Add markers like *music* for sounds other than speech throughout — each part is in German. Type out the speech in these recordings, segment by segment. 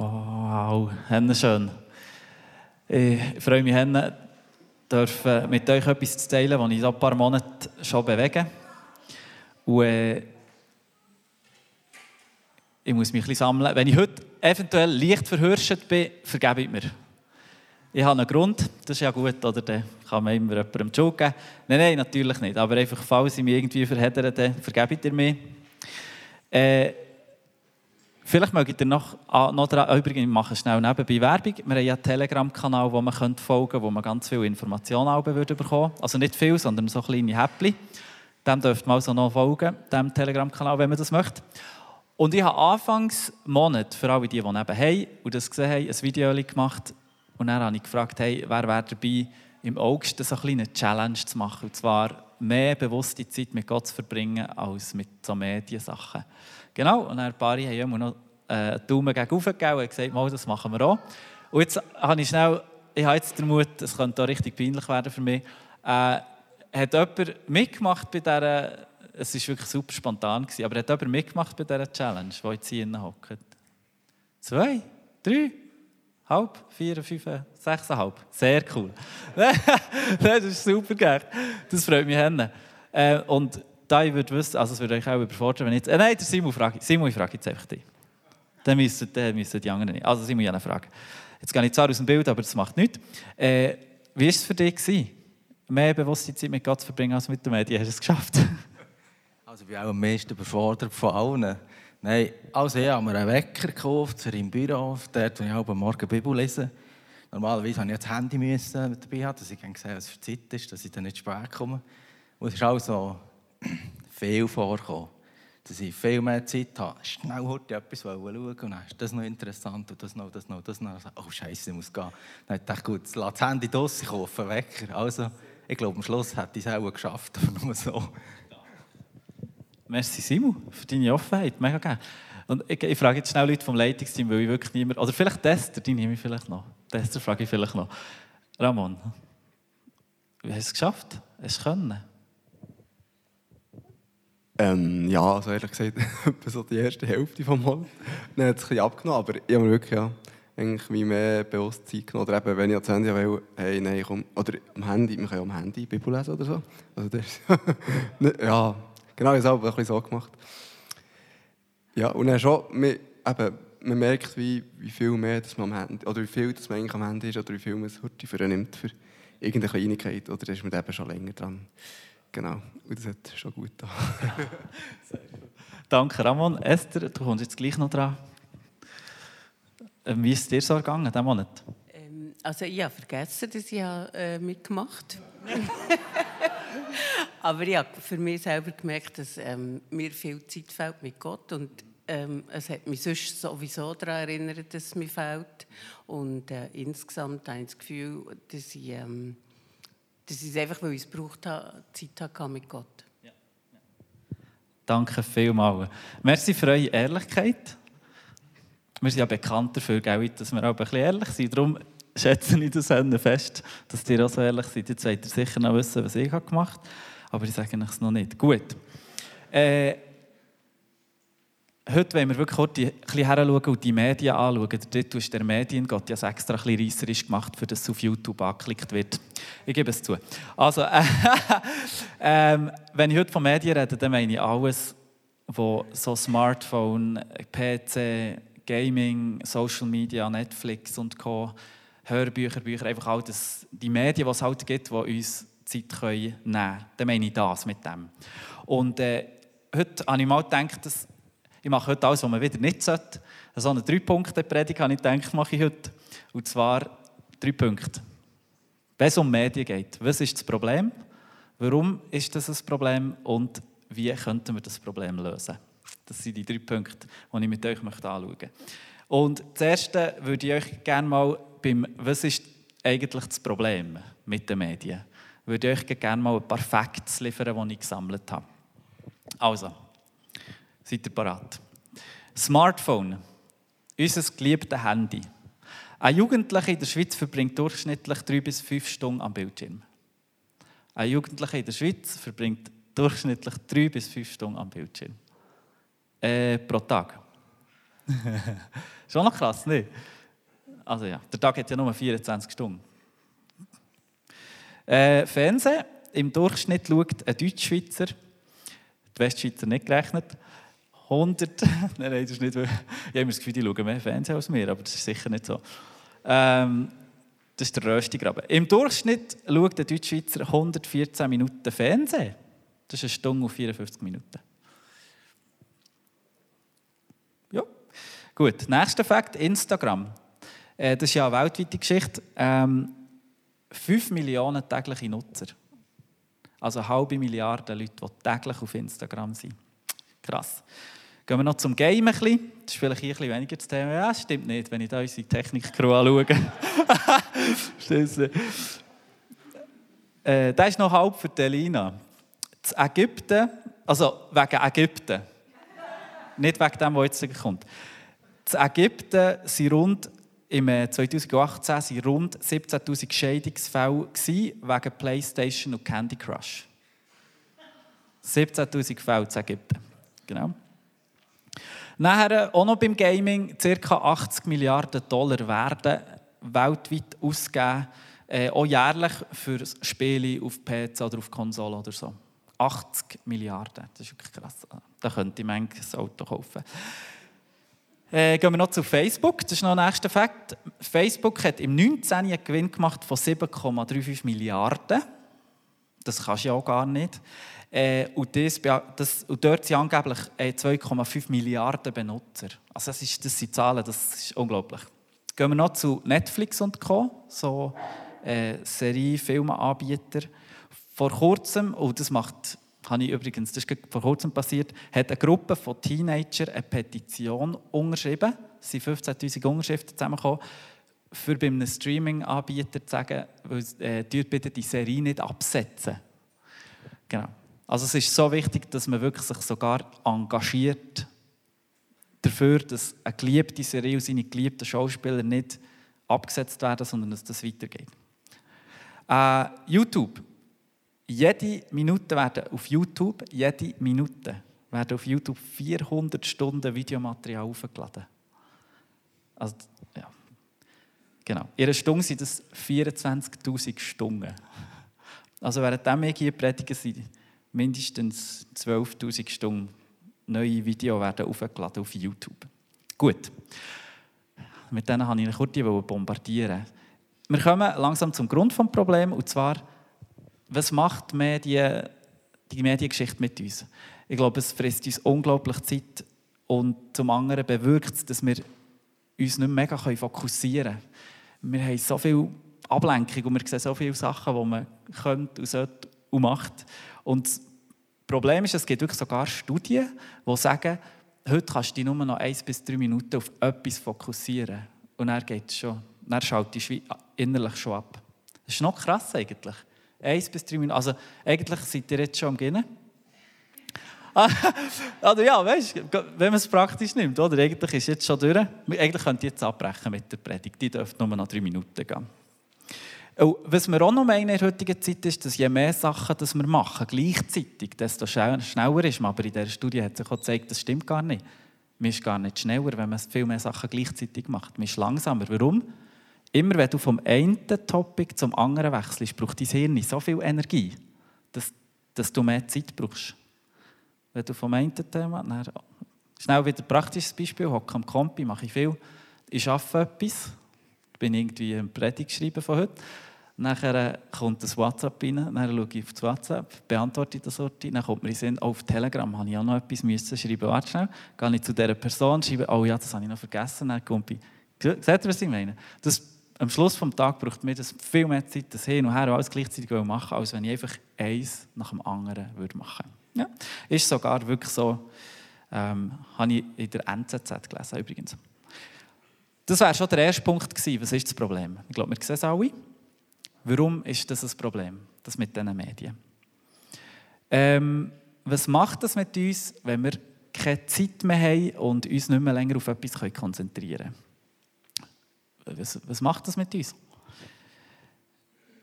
Wow, Henne schön. Ich freue mich, Henne, dürfen mit euch etwas zu teilen, was ich seit ein paar Monaten schon bewege. Und äh, ich muss mich ein bisschen sammeln. Wenn ich heute eventuell leicht verhirscht bin, vergebe ich mir. Ich habe einen Grund, das ist ja gut, oder? Dann kann man immer jemandem die. Nein, nein, natürlich nicht. Aber einfach, falls ich mich irgendwie verheddere, dann vergebe ich mir. Äh, Vielleicht mögt ihr noch, noch dran, übrigens, ich mache schnell nebenbei Werbung. Wir haben ja einen Telegram-Kanal, wo man folgen könnte, wo man ganz viele Informationen würde bekommen Also nicht viel, sondern so kleine Häppchen. Dem dürft man also noch folgen, dem Telegram-Kanal, wenn man das möchte. Und ich habe anfangs Monat, für alle die, die neben haben und das gesehen haben, ein Video gemacht. Und dann habe ich gefragt, hey, wer wäre dabei, im August so eine kleine Challenge zu machen. Und zwar mehr bewusste Zeit mit Gott zu verbringen, als mit so Mediensachen. Genau, und ein paar haben immer noch äh, einen Daumen gegen und gesagt, das machen wir auch. Und jetzt habe ich schnell, ich habe jetzt den Mut, es könnte auch richtig peinlich werden für mich, äh, hat jemand mitgemacht bei dieser, es war wirklich super spontan, gewesen, aber hat jemand mitgemacht bei dieser Challenge, die jetzt hier hockt? Zwei? Drei? Halb? Vier? Fünf? Sechseinhalb? Sehr cool. *laughs* das ist super, gell? Das freut mich. Äh, und da ich würde wissen, also es würde euch auch überfordern, wenn ich jetzt... Äh, nein, der Simon frage, Simon, ich frage jetzt einfach dich. Dann müssen, dann müssen die anderen nicht. Also Simon, ich habe eine Frage. Jetzt gehe ich zwar aus dem Bild, aber das macht nichts. Äh, wie war es für dich, gewesen, mehr bewusste Zeit mit Gott zu verbringen als mit den Medien? Hast du es geschafft? *laughs* Also ich bin auch am meisten überfordert von allen. Nein, also ich habe mir einen Wecker gekauft für im Büro, dort, wo ich am Morgen Bibel lese. Normalerweise habe ich das Handy müssen dabei haben, dass ich sehen was für Zeit ist, dass ich dann nicht spät komme. Und es ist auch so viel vorgekommen, dass ich viel mehr Zeit habe, schnell heute etwas schauen und dann ist das noch interessant und das noch, das noch, das noch. Oh Scheiße, ich muss gehen. Dann dachte ich, gut, lass das Handy draussen kaufen, Wecker. Also, ich glaube, am Schluss hätte ich es auch geschafft, *laughs* aber nur so. Merci Simon für deine Offenheit, mega gerne. Und ich, ich, frage jetzt schnell Leute vom Leitungsteam, weil ich wirklich niemand, oder vielleicht Tester, die nehme ich vielleicht noch. Tester frage ich vielleicht noch. Ramon, wie hast du es geschafft? Hast du können? Ähm, ja, also ehrlich gesagt, *laughs* so die erste Hälfte vom Mal. Dann hat es ein abgenommen, aber ich habe mir wirklich ja, eigentlich mehr Bewusstsein genommen. Oder eben, wenn ich ans Handy will, hey, nein, komm, oder am Handy, man kann ja am Handy Bibel lesen oder so. Also das *laughs* ja, genau, ich habe es auch ein bisschen so gemacht. Ja, und dann schon, man, eben, man merkt, wie, wie viel mehr dass man am Handy, oder wie viel dass man eigentlich am Handy ist, oder wie viel man es heute für irgendeine Kleinigkeit, oder ist man eben schon länger dran. Genau, und das hat schon gut getan. *laughs* Danke, Ramon. Esther, du kommst jetzt gleich noch dran. Ähm, wie ist es dir so gegangen, diesen Monat? Ähm, also ich habe vergessen, dass ich äh, mitgemacht habe. *laughs* Aber ich habe für mich selber gemerkt, dass ähm, mir viel Zeit fehlt mit Gott und ähm, es hat mich sonst sowieso daran erinnert, dass es mir fehlt. Und äh, insgesamt habe ich das Gefühl, dass ich, ähm, ich es einfach, weil ich es braucht habe, Zeit hatte mit Gott. Ja. Ja. Danke vielmals. Merci für eure Ehrlichkeit. Wir sind ja bekannt dafür, dass wir auch ein bisschen ehrlich sind. Darum schätze ich das fest, dass ihr auch so ehrlich seid. Jetzt wollt ihr sicher noch wissen, was ich gemacht habe aber ich sage es noch nicht. Gut. Äh, heute wollen wir wirklich kurz ein bisschen und die Medien anschauen. Der Titel ist «Der Mediengott». Ich extra ein bisschen reisserisch gemacht, für das es auf YouTube angeklickt wird. Ich gebe es zu. Also, äh, *laughs* äh, wenn ich heute von Medien rede, dann meine ich alles, wo so Smartphone, PC, Gaming, Social Media, Netflix und Co., Hörbücher, Bücher, einfach all das, die Medien, die es halt gibt, die uns Zeit können nehmen können. Dann meine ich das mit dem. Und äh, heute habe ich mal gedacht, dass ich mache heute alles, was man wieder nicht sollte. So eine Drei-Punkte-Predigt habe ich gedacht, mache ich heute. Und zwar drei Punkte. Wenn es um Medien geht, was ist das Problem? Warum ist das ein Problem? Und wie könnten wir das Problem lösen? Das sind die drei Punkte, die ich mit euch anschauen möchte. Und das erste würde ich euch gerne mal beim, was ist eigentlich das Problem mit den Medien? würde ich euch gerne mal ein paar Facts liefern, die ich gesammelt habe. Also, seid ihr bereit? Smartphone, unser geliebtes Handy. Ein Jugendlicher in der Schweiz verbringt durchschnittlich drei bis fünf Stunden am Bildschirm. Ein Jugendlicher in der Schweiz verbringt durchschnittlich drei bis fünf Stunden am Bildschirm. Äh, pro Tag. *laughs* Schon noch krass, nicht? Also ja, der Tag hat ja nur 24 Stunden. Äh, Fernsehen. Im Durchschnitt schaut ein Deutschschweizer, die Westschweizer nicht gerechnet, 100, *laughs* nein, nein, das ist nicht, ich habe immer das Gefühl, die schauen mehr Fernsehen als wir, aber das ist sicher nicht so. Ähm, das ist der Röstigraben. Im Durchschnitt schaut der Deutschschweizer 114 Minuten Fernsehen. Das ist eine Stunde auf 54 Minuten. Ja. Gut, nächster Fakt: Instagram. Äh, das ist ja eine weltweite Geschichte. Ähm, 5 Millionen tägliche Nutzer. Also eine halbe Milliarde Leute, die täglich auf Instagram sind. Krass. Gehen wir noch zum Game ein bisschen. Das ist vielleicht hier ein bisschen weniger das Thema. Ja, das stimmt nicht, wenn ich da unsere Technik-Crew anschaue. *laughs* äh, das ist noch halb für Delina. Das Ägypten, also wegen Ägypten. nicht wegen dem, was jetzt kommt. Das Ägypten sind rund im 2018 waren rund 17.000 Scheidungsfälle wegen Playstation und Candy Crush. 17.000 Fälle zu Ägypten. Genau. Nachher auch noch beim Gaming ca. 80 Milliarden Dollar werden weltweit ausgegeben, äh, auch jährlich für Spiele auf PC oder auf Konsole oder so. 80 Milliarden, das ist wirklich krass. Da könnte ich manches Auto kaufen. Äh, gehen wir noch zu Facebook. Das ist noch der nächste Fakt. Facebook hat im 19. einen Gewinn gemacht von 7,35 Milliarden. Das kannst du ja auch gar nicht. Äh, und, das, das, und dort sind angeblich äh, 2,5 Milliarden Benutzer. Also das, ist, das sind Zahlen, das ist unglaublich. Gehen wir noch zu Netflix und Co., so äh, Serie-, Filmanbieter. Vor kurzem, und das macht habe ich übrigens, das ist vor kurzem passiert, hat eine Gruppe von Teenagern eine Petition unterschrieben. Es sind 15'000 Unterschriften zusammengekommen, für bei einem Streaming-Anbieter zu sagen, äh, bitte die Serie nicht absetzen. Genau. Also es ist so wichtig, dass man wirklich sich sogar engagiert dafür, dass eine geliebte Serie und seine geliebten Schauspieler nicht abgesetzt werden, sondern dass das weitergeht. Äh, YouTube jede Minute werden auf YouTube, jede Minute werden auf YouTube 400 Stunden Videomaterial aufgeladen. Also, ja. Genau. In einer Stunde sind das 24.000 Stunden. Also während wir hier predigen, sind mindestens 12.000 Stunden neue Videos werden aufgeladen auf YouTube. Gut. Mit denen wollte ich kurz bombardieren. Wir kommen langsam zum Grund des Problems, und zwar was macht Medien, die Mediengeschichte mit uns? Ich glaube, es frisst uns unglaublich Zeit und zum anderen bewirkt es, dass wir uns nicht mega fokussieren können. Wir haben so viel Ablenkung und wir sehen so viele Sachen, die man könnte und sollte und macht. Und das Problem ist, es gibt wirklich sogar Studien, die sagen, heute kannst du dich nur noch eins bis drei Minuten auf etwas fokussieren. Und dann geht schon. Dann schaltest du innerlich schon ab. Das ist noch krass eigentlich. Eins bis drei Minuten. Also eigentlich seid ihr jetzt schon am Gehen. *laughs* also ja, weißt, wenn man es praktisch nimmt, oder? Eigentlich ist es jetzt schon durch. Eigentlich könnt ihr jetzt abbrechen mit der Predigt. Die dürfte nur noch drei Minuten gehen. Und was wir auch noch meinen in der heutigen Zeit ist, dass je mehr Sachen das wir machen, gleichzeitig, desto schneller ist man. Aber in dieser Studie hat sich auch gezeigt, das stimmt gar nicht. Man ist gar nicht schneller, wenn man viel mehr Sachen gleichzeitig macht. Man ist langsamer. Warum? Immer wenn du vom einen Topic zum anderen wechselst, braucht dein Hirn so viel Energie, dass, dass du mehr Zeit brauchst. Wenn du vom einen Thema, dann, schnell wieder ein praktisches Beispiel, hocke am Kompi, mache ich viel, ich arbeite etwas, bin irgendwie ein Predigt geschrieben von heute, Nachher kommt das WhatsApp rein, dann schaue ich auf das WhatsApp, beantworte das Sorti, dann kommt mir in Sinn, oh, auf Telegram habe ich auch noch etwas müssen schreiben, warte schnell, gehe ich zu dieser Person, schreibe, oh ja, das habe ich noch vergessen, dann kommt ich, seht ihr, was ich meine? Das am Schluss des Tages braucht mir das viel mehr Zeit, das hin und her alles gleichzeitig machen, als wenn ich einfach eins nach dem anderen würde machen würde. Ja. Ist sogar wirklich so, ähm, habe ich in der NZZ gelesen übrigens. Das wäre schon der erste Punkt gewesen. Was ist das Problem? Ich glaube, wir sehen es alle. Warum ist das ein Problem, das mit diesen Medien? Ähm, was macht das mit uns, wenn wir keine Zeit mehr haben und uns nicht mehr länger auf etwas konzentrieren können? Was, was macht das mit uns?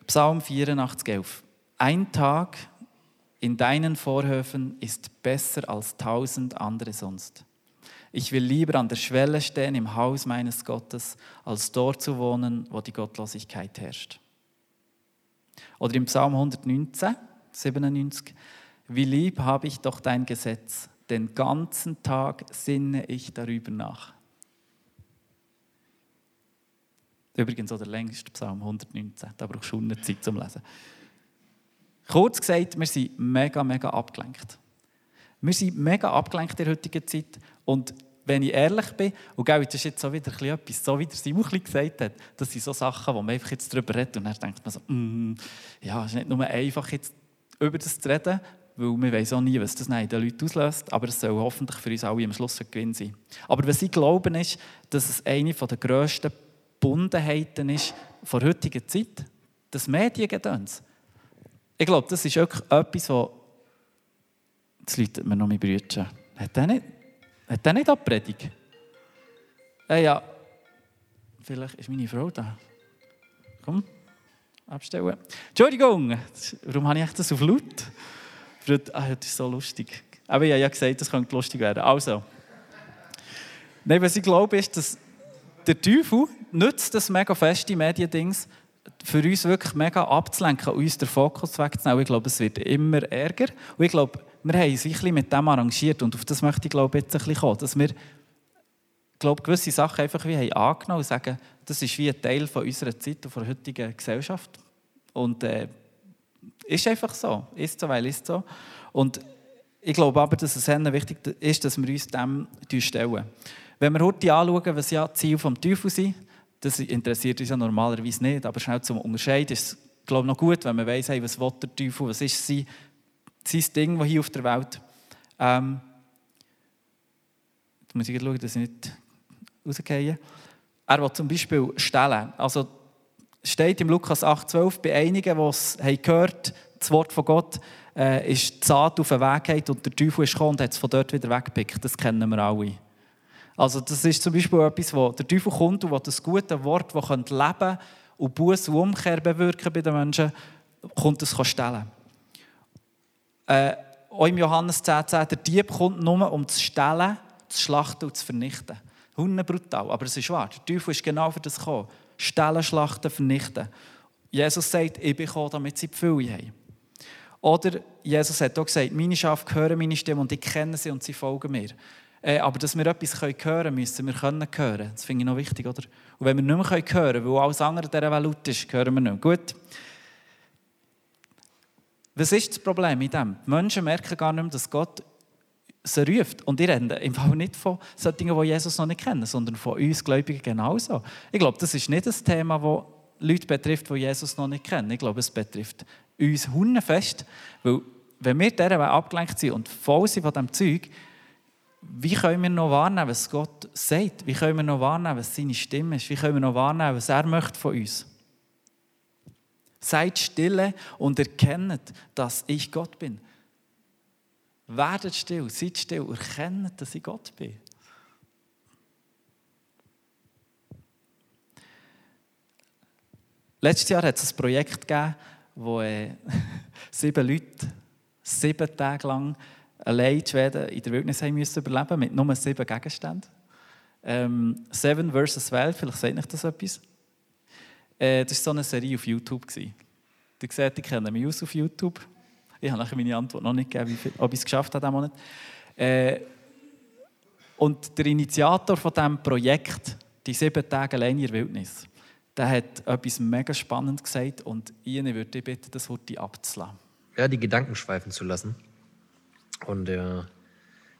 Psalm 84, 11. Ein Tag in deinen Vorhöfen ist besser als tausend andere sonst. Ich will lieber an der Schwelle stehen im Haus meines Gottes, als dort zu wohnen, wo die Gottlosigkeit herrscht. Oder im Psalm 119, 97, wie lieb habe ich doch dein Gesetz, den ganzen Tag sinne ich darüber nach. Übrigens auch der längste Psalm 119, da brauchst du eine Zeit zum Lesen. Kurz gesagt, wir sind mega, mega abgelenkt. Wir sind mega abgelenkt in der heutigen Zeit und wenn ich ehrlich bin, und gell, das ist jetzt so wieder etwas, so wie der Simon gesagt hat, das sind so Sachen, wo man einfach jetzt darüber redet und dann denkt man so, mm, ja, es ist nicht nur einfach jetzt über das zu reden, weil wir wissen auch nie, was das in den Leuten auslöst, aber es soll hoffentlich für uns alle am Schluss ein Gewinn sein. Aber was ich glaube, ist, dass es eine der grössten Bundenheiten ist von der heutigen Zeit, das Mediengedöns. Ich glaube, das ist wirklich etwas, wo Jetzt läutet mir noch mein Brüder. Hat der nicht, hat der nicht abpredigt? Äh, ja, vielleicht ist meine Frau da. Komm, abstellen. Entschuldigung, warum habe ich das auf laut? Ah, das ist so lustig. Aber ich habe ja gesagt, das könnte lustig werden. Also, Nein, was ich glaube, ist, dass der Teufel nutzt das mega feste Mediendings, für uns wirklich mega abzulenken und uns den Fokus wegzunehmen. Ich glaube, es wird immer ärger. Und ich glaube, wir haben uns ein bisschen mit dem arrangiert und auf das möchte ich glaube jetzt ein bisschen kommen, dass wir glaube, gewisse Sachen einfach wie haben angenommen und sagen, das ist wie ein Teil von unserer Zeit und von der heutigen Gesellschaft. Und äh, ist einfach so. Ist so, weil ist so. Und ich glaube aber, dass es sehr wichtig ist, dass wir uns dem stellen. Wenn wir heute anschauen, was ja die Ziele des Teufels sind, das interessiert uns ja normalerweise nicht, aber schnell zum Unterscheiden ist es, glaube ich, noch gut, wenn man weiss, hey, was will der Teufel, was ist sein sein Ding, das hier auf der Welt. Ähm, jetzt muss ich schauen, dass ich nicht rausgehe. Er will zum Beispiel stellen. Also steht im Lukas 8,12 bei einigen, die es gehört das Wort von Gott äh, ist die Saat auf den Weg geht und der Teufel ist gekommen und hat es von dort wieder weggepickt. Das kennen wir alle. Also das ist zum Beispiel etwas, wo der Teufel kommt und das gute Wort, das Leben und Buß und Umkehr bewirken bei den Menschen, kommt es stellen. Äh, auch im Johannes 10, 10, der Dieb kommt nur, um zu stellen, zu schlachten und zu vernichten. Hunde brutal, aber es ist wahr. Der Teufel ist genau für das gekommen. Stellen, schlachten, vernichten. Jesus sagt, ich bin gekommen, damit sie die Fülle haben. Oder Jesus hat auch gesagt, meine Schafe hören meine Stimme und ich kenne sie und sie folgen mir. Äh, aber dass wir etwas hören können, müssen wir können hören. Das finde ich noch wichtig, oder? Und wenn wir nicht mehr hören können, weil alles andere dieser Welt ist, hören wir nicht mehr. Gut. Was ist das Problem mit dem? Die Menschen merken gar nicht mehr, dass Gott sie ruft. Und ich rede im Fall nicht von solchen Dingen, die Jesus noch nicht kennen, sondern von uns Gläubigen genauso. Ich glaube, das ist nicht das Thema, das Leute betrifft, die Jesus noch nicht kennen. Ich glaube, es betrifft uns fest, weil wenn wir dieser abgelenkt sind und voll sind von diesem Zeug, wie können wir noch wahrnehmen, was Gott sagt? Wie können wir noch wahrnehmen, was seine Stimme ist? Wie können wir noch wahrnehmen, was er möchte von uns? Seid stille und erkennt, dass ich Gott bin. Werdet still, seid still, erkennt, dass ich Gott bin. Letztes Jahr hat es ein Projekt gegeben, wo äh, *laughs* sieben Leute sieben Tage lang allein in Schweden in der Wildnis haben müssen überleben mit nur sieben Gegenständen. Ähm, Seven versus 12, vielleicht sagt euch das etwas. Äh, das war so eine Serie auf YouTube. Ihr seht, ich kenne mich aus auf YouTube. Ich habe nachher meine Antwort noch nicht gegeben, ob ich es geschafft habe diesen Monat. Äh, und der Initiator von diesem Projekt, die sieben Tage allein in der Wildnis, der hat etwas mega Spannendes gesagt und Ihnen würde ich bitten, das heute abzulassen. Ja, die Gedanken schweifen zu lassen. Und äh,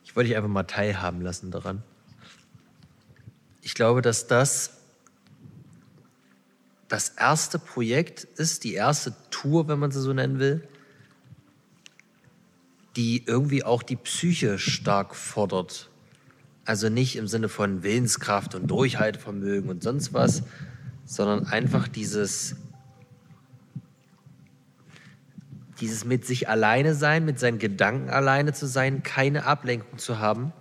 ich wollte dich einfach mal teilhaben lassen daran. Ich glaube, dass das das erste Projekt ist, die erste Tour, wenn man sie so nennen will, die irgendwie auch die Psyche stark fordert. Also nicht im Sinne von Willenskraft und Durchhaltevermögen und sonst was, sondern einfach dieses, dieses mit sich alleine sein, mit seinen Gedanken alleine zu sein, keine Ablenkung zu haben,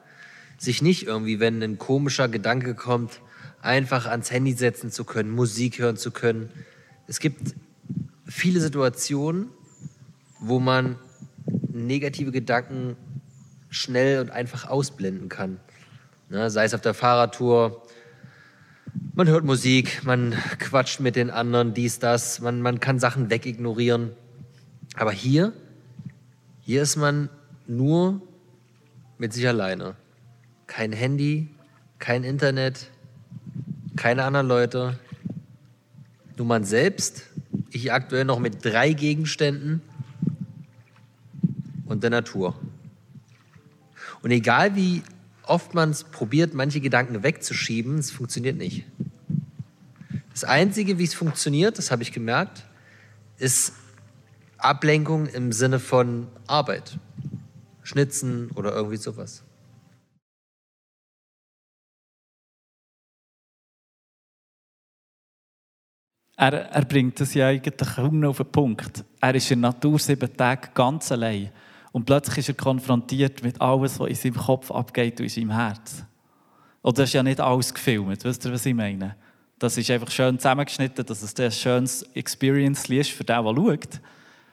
sich nicht irgendwie, wenn ein komischer Gedanke kommt, einfach ans Handy setzen zu können, Musik hören zu können. Es gibt viele Situationen, wo man negative Gedanken schnell und einfach ausblenden kann. Ne? Sei es auf der Fahrradtour, man hört Musik, man quatscht mit den anderen, dies, das, man, man kann Sachen wegignorieren. Aber hier, hier ist man nur mit sich alleine. Kein Handy, kein Internet, keine anderen Leute. Nur man selbst, ich aktuell noch mit drei Gegenständen und der Natur. Und egal wie oft man es probiert, manche Gedanken wegzuschieben, es funktioniert nicht. Das Einzige, wie es funktioniert, das habe ich gemerkt, ist Ablenkung im Sinne von Arbeit. Schnitzen oder irgendwie sowas. Er, er bringt das ja eigentlich kaum auf den Punkt. Er ist in der Natur sieben Tage ganz allein. Und plötzlich ist er konfrontiert mit alles, was in seinem Kopf abgeht und in seinem Herz. Und das ist ja nicht alles gefilmt, wisst ihr, was ich meine? Das ist einfach schön zusammengeschnitten, dass es ein schönes Experience ist für den, der schaut.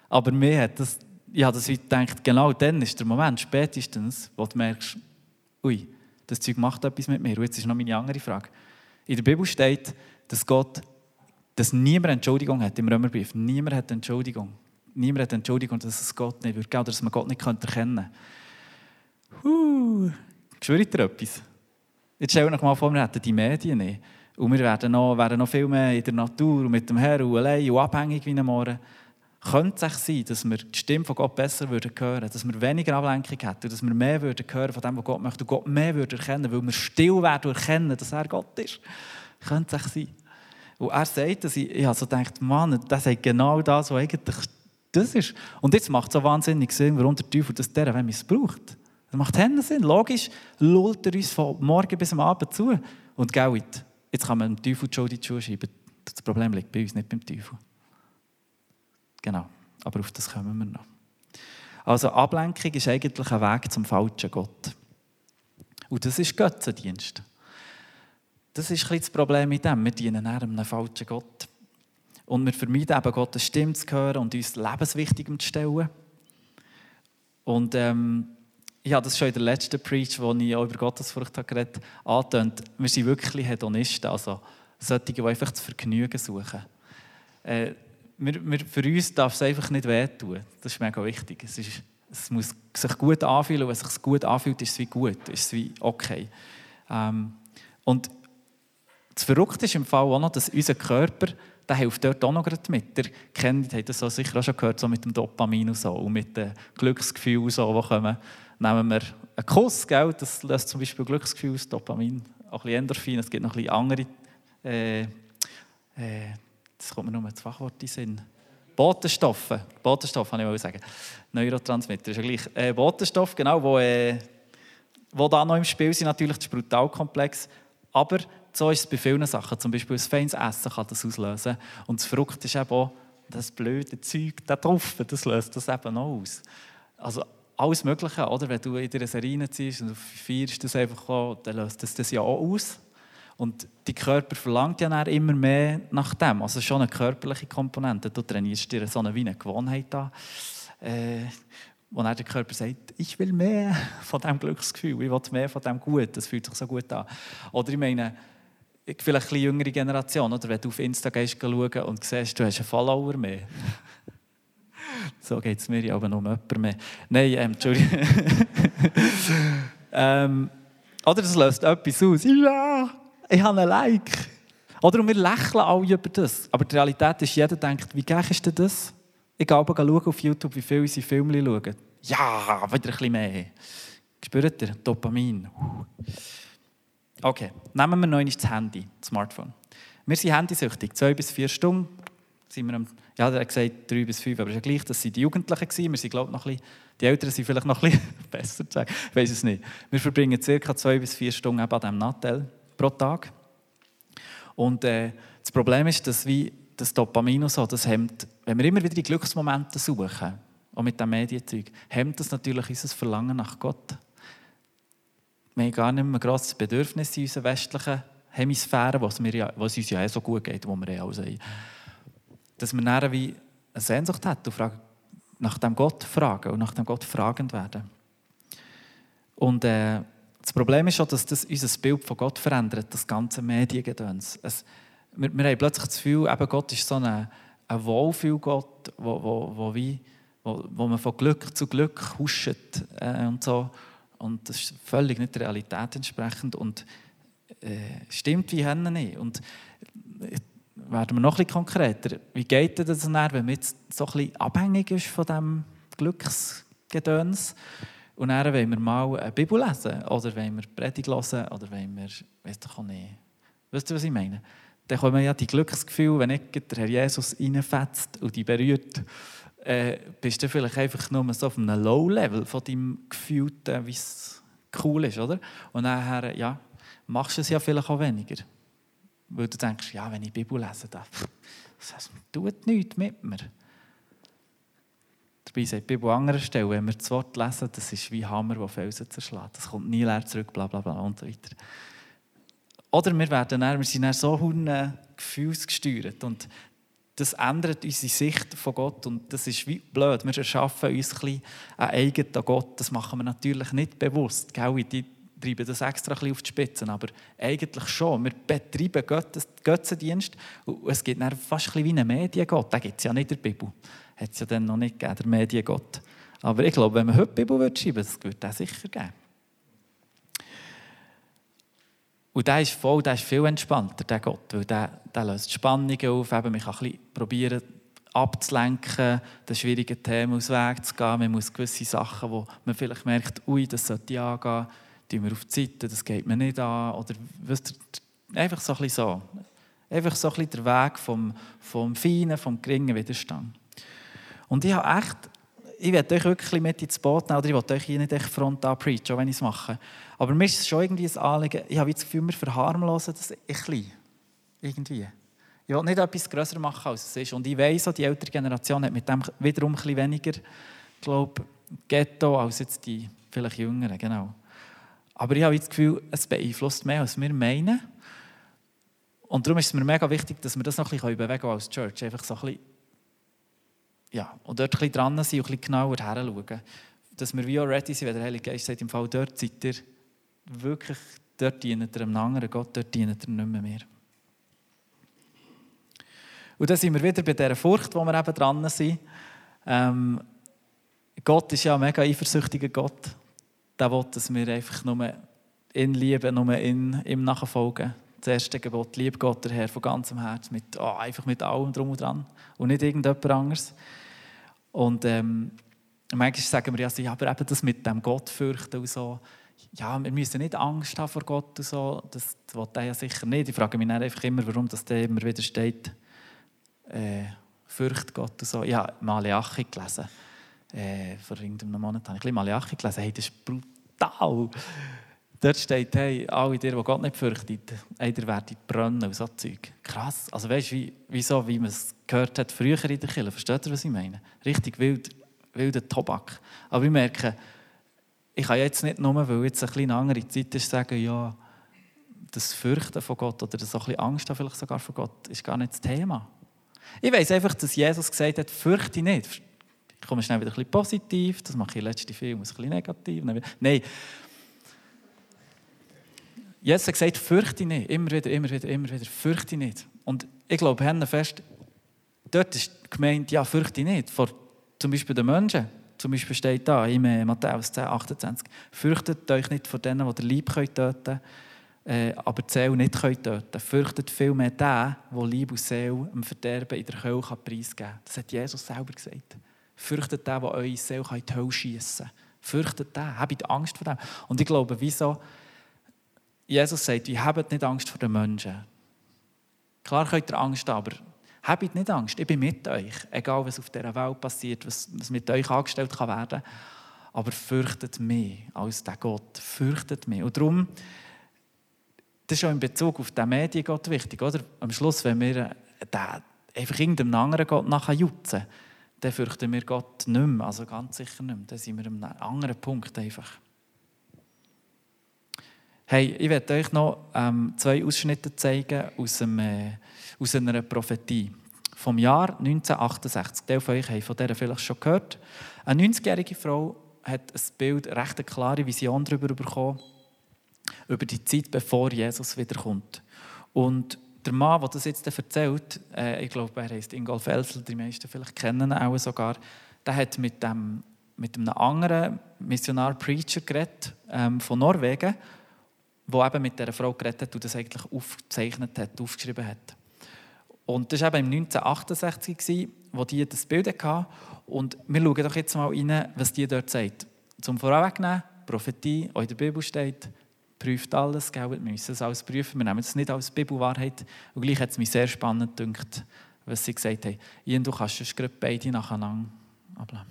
Aber mir hat das, habe das gedacht, genau dann ist der Moment, spätestens, wo du merkst, ui, das Zeug macht etwas mit mir. Und jetzt ist noch meine andere Frage. In der Bibel steht, dass Gott, dass niemand Entschuldigung hat im Römerbrief. Niemand hat Entschuldigung niemand hat Entschuldigung, dass es Gott nicht würde oder dass man Gott nicht erkennen könnte. Huh, ich dir etwas? Jetzt stell dir mal vor, wir hätten die Medien nicht. Und wir wären noch, wären noch viel mehr in der Natur und mit dem Herrn und allein und abhängig wie Morgen. Könnte es sein, dass wir die Stimme von Gott besser hören würden, dass wir weniger Ablenkung hätten, dass wir mehr würden hören von dem, was Gott möchte und Gott mehr würden erkennen, weil wir still werden erkennen, dass er Gott ist. Könnte es sein. Und er sagt, dass ich, ich so gedacht, Mann, das sagt genau das, was eigentlich das ist. Und jetzt macht es so wahnsinnig Sinn, warum der Teufel das der missbraucht. Das macht keinen Sinn. Logisch lullt er uns von morgen bis am Abend zu. Und Geld, jetzt kann man dem Teufel die Schuld in die Schuhe schieben. Das Problem liegt bei uns, nicht beim Teufel. Genau, aber auf das kommen wir noch. Also Ablenkung ist eigentlich ein Weg zum falschen Gott. Und das ist Götzendienst. Das ist ein das Problem mit dem. Wir dienen einem falschen Gott. Und wir vermeiden eben, Gottes Stimme zu hören und uns lebenswichtigem zu stellen. Und ähm, habe das schon in der letzten Preach, wo ich auch über Gottesfurcht geredet habe, angetönt. Wir sind wirklich Hedonisten, also solche, die einfach zu Vergnügen suchen. Äh, wir, wir, für uns darf es einfach nicht wehtun. Das ist mega wichtig. Es, ist, es muss sich gut anfühlen und wenn es sich gut anfühlt, ist es wie gut, ist es wie okay. Ähm, und das Verrückte ist im Fall auch noch, dass unser Körper der hilft dort auch noch mit. Ihr kennt, habt das sicher auch schon gehört, so mit dem Dopamin und so, und mit dem Glücksgefühl, so, die kommen. Nehmen wir einen Kuss, gell? das löst zum Beispiel Glücksgefühl aus, Dopamin, auch ein Endorphin, es gibt noch ein bisschen andere, äh, äh, das kommt mir nur das Fachwort in Sinn. Botenstoffe, Botenstoffe, kann ich sagen. Neurotransmitter ist ja gleich. Äh, Botenstoffe, genau, wo, äh, wo da noch im Spiel sind, natürlich das ist brutal komplex, aber so ist es bei vielen Sachen. Zum Beispiel ein feines Essen kann das auslösen. Und das Frucht ist eben auch das blöde Zeug da drauf, das löst das eben auch aus. Also alles Mögliche, oder? Wenn du in der Serie ziehst und du feierst das einfach auch, dann löst das das ja auch aus. Und die Körper verlangt ja immer mehr nach dem. Also schon eine körperliche Komponente. Du trainierst dir so eine, wie eine Gewohnheit an, äh, wo dann der Körper sagt, ich will mehr *laughs* von diesem Glücksgefühl, ich will mehr von dem Gut, das fühlt sich so gut an. Oder ich meine, vielleicht eine jüngere Generation, oder? wenn du auf Insta schauen und siehst, du hast einen Follower mehr. so geht es mir ja aber noch um jemanden mehr. Nein, ähm, ähm, oder das löst etwas aus. Ja, ich habe einen Like. Oder wir lächeln alle über das. Aber die Realität ist, jeder denkt, wie geil ist denn das? Ich gehe schauen auf YouTube, wie viele unsere Filme schauen. Ja, wieder ein bisschen mehr. Spürt ihr? Dopamin. Okay, nehmen wir noch das Handy, das Smartphone. Wir sind handysüchtig, zwei bis vier Stunden. Sind wir am, ja, er hat gesagt drei bis fünf, aber es ist ja gleich, das sind die Jugendlichen gewesen. Wir sind, glaube noch ein bisschen, die Älteren sind vielleicht noch ein bisschen *laughs* besser zu sagen, ich weiß es nicht. Wir verbringen ca. zwei bis vier Stunden eben an diesem Nattel pro Tag. Und äh, das Problem ist, dass wie das Dopamin so, das hemmt, wenn wir immer wieder die Glücksmomente suchen, auch mit dem Medienzeug, hemmt das natürlich unser Verlangen nach Gott wir haben gar nicht mehr ein grosses Bedürfnis in unseren westlichen Hemisphären, was, wir ja, was uns ja eh so gut geht, wo wir eh alles haben. Dass wir dann wie eine Sehnsucht hat und fragen, nach dem Gott fragen und nach dem Gott fragend werden. Und äh, das Problem ist schon, dass das unser Bild von Gott verändert, das ganze Mediengedöns. Es, wir, wir haben plötzlich das Gefühl, eben Gott ist so ein, ein Wohlfühlgott, wo, wo, wo, wie, wo, wo man von Glück zu Glück huscht äh, und so. Und das ist völlig nicht der Realität entsprechend und äh, stimmt wie Hände nicht. Und äh, werden wir noch ein konkreter. Wie geht das dann, wenn man jetzt so bisschen abhängig ist von diesem Glücksgedöns? Und dann wollen wir mal eine Bibel lesen oder wollen wir Predigt hören oder wollen wir, weiß doch auch nicht. Wisst ihr, was ich meine? Dann kommen ja die Glücksgefühle, wenn nicht der Herr Jesus reinfetzt und die berührt, äh, bist du vielleicht einfach nur so auf einem Low-Level von deinem Gefühlten, wie es cool ist, oder? Und nachher, ja, machst du es ja vielleicht auch weniger. Weil du denkst, ja, wenn ich die Bibel lese, das, das tut nichts mit mir. Dabei sagt die Bibel an anderer Stelle, wenn wir das Wort lesen, das ist wie Hammer, der Felsen zerschlägt. Das kommt nie leer zurück, bla bla bla und so weiter. Oder wir, werden dann, wir sind dann so gefühlsgesteuert und das ändert unsere Sicht von Gott und das ist wie blöd. Wir erschaffen uns ein bisschen einen eigenen Gott. Das machen wir natürlich nicht bewusst. Gell? Die treiben das extra ein auf die Spitzen, aber eigentlich schon. Wir betreiben Götzendienst und es gibt dann fast ein wie einen Mediengott. Den gibt es ja nicht in der Bibel. Hat es ja dann noch nicht gegeben, der Mediengott. Aber ich glaube, wenn man heute die Bibel schreiben würde, das würde es sicher geben. Und der ist voll, der ist viel entspannter, der Gott, weil der, der löst Spannungen auf. Eben, man kann ein probieren, abzulenken, den schwierigen Themen aus dem Weg zu gehen. Man muss gewisse Sachen, wo man vielleicht merkt, ui, das sollte ich angehen, tun wir auf die Seite, das geht mir nicht an. Oder weißt du, einfach so ein bisschen so. Einfach so ein bisschen der Weg vom, vom Feinen, vom geringen Widerstand. Und ich habe echt, ich werde euch wirklich mit ins Boot nehmen, oder ich will euch hier nicht echt frontal preachen, auch wenn ich es mache. Aber mir ist es schon irgendwie ein Anliegen, ich habe das Gefühl, wir verharmlosen das ein bisschen. Irgendwie. Ich will nicht etwas grösser machen, als es ist. Und ich weiss, die ältere Generation hat mit dem wiederum ein bisschen weniger, glaube Ghetto als jetzt die vielleicht Jüngeren, genau. Aber ich habe das Gefühl, es beeinflusst mehr, als wir meinen. Und darum ist es mir mega wichtig, dass wir das noch ein bisschen bewegen können als Church. Einfach so ein bisschen, ja, und dort ein bisschen dran sein und ein bisschen genauer hinschauen. Dass wir wie auch ready sind, wenn der Heilige Geist sagt, im Fall dort seid ihr wirklich, dort dient ihr einem anderen Gott, dort dient ihr nicht mehr mir. Und dann sind wir wieder bei dieser Furcht, wo wir eben dran sind. Ähm, Gott ist ja ein mega eifersüchtiger Gott. Der will, dass wir einfach nur ihn lieben, nur ihn, ihm nachfolgen. Das erste Gebot, lieb Gott, der Herr, von ganzem Herzen, mit, oh, einfach mit allem drum und dran und nicht irgendjemand anderes. Und ähm, manchmal sagen wir ja, ja, aber eben das mit dem Gott fürchten und so, ja, wir müssen nicht Angst haben vor Gott und so, das will er ja sicher nicht. Ich frage mich dann einfach immer, warum das da immer wieder steht, äh, fürcht Gott und so. Ich habe Malachi gelesen, äh, vor irgendeinem Monat habe ich Malachi gelesen, hey, das ist brutal. Dort steht, hey, alle die, die Gott nicht fürchtet, einer werden brennen und so Zeug. Krass. Also weißt du, wie, wieso, wie man es gehört hat früher in der Kirche, versteht ihr, was ich meine? Richtig wild, wilder Tobak. Aber ich merke, ich kann jetzt nicht nur, weil jetzt eine kleine andere Zeit ist, sagen, ja, das Fürchten von Gott oder das bisschen Angst haben vielleicht sogar von Gott, ist gar nicht das Thema. Ich weiß einfach, dass Jesus gesagt hat, fürchte nicht. Ich komme schnell wieder ein bisschen positiv, das mache ich in letzten Film ein bisschen negativ. Nein. Jesus hat gesagt, fürchte nicht. Immer wieder, immer wieder, immer wieder, fürchte nicht. Und ich glaube, Hände fest, dort ist gemeint, ja, fürchte nicht. Vor zum Beispiel den Menschen. Zum Beispiel steht da in Matthäus 10, 28, fürchtet euch nicht vor denen, die den Lieb töten können, äh, aber die Seele nicht töten können. Fürchtet vielmehr den, der Lieb und Seele im Verderben in der Hölle preisgeben kann. Das hat Jesus selber gesagt. Fürchtet den, der eure Seele in die Hölle schiessen kann. Fürchtet den, habt Angst vor dem. Und ich glaube, wieso Jesus sagt, ihr habt nicht Angst vor den Menschen. Klar könnt ihr Angst haben, aber Habt nicht Angst, ich bin mit euch. Egal, was auf dieser Welt passiert, was, mit euch angestellt kann werden. Aber fürchtet mich als der Gott. Fürchtet mich. Und darum, das ist auch in Bezug auf den Mediengott wichtig. Oder? Am Schluss, wenn wir den, einfach irgendeinem anderen Gott nachher jutzen, dann fürchten wir Gott nicht mehr. Also ganz sicher nicht mehr. Dann sind wir an einem anderen Punkt einfach. Hey, ich werde euch noch ähm, zwei Ausschnitte zeigen aus, einem, äh, aus einer Prophetie vom Jahr 1968. Teil von euch haben von der vielleicht schon gehört. Eine 90-jährige Frau hat ein Bild, eine recht klare Vision darüber bekommen, über die Zeit, bevor Jesus wiederkommt. Und der Mann, der das jetzt erzählt, äh, ich glaube, er heißt Ingolf Elsel, die meisten vielleicht kennen ihn auch sogar, der hat mit, dem, mit einem anderen Missionar Preacher geredet, ähm, von Norwegen, der eben mit dieser Frau geredet hat und das eigentlich aufgezeichnet hat, aufgeschrieben hat. Und das war eben im 1968, wo die das Bild hatten. Und wir schauen doch jetzt mal rein, was die dort sagt. Zum Vorwegnehmen, Prophetie, auch in der Bibel steht, prüft alles, wir müssen es alles prüfen, wir nehmen es nicht als Bibelwahrheit. Und gleich hat es mich sehr spannend gedacht, was sie gesagt haben. Ian, du kannst es gerade beide nacheinander ablehnen.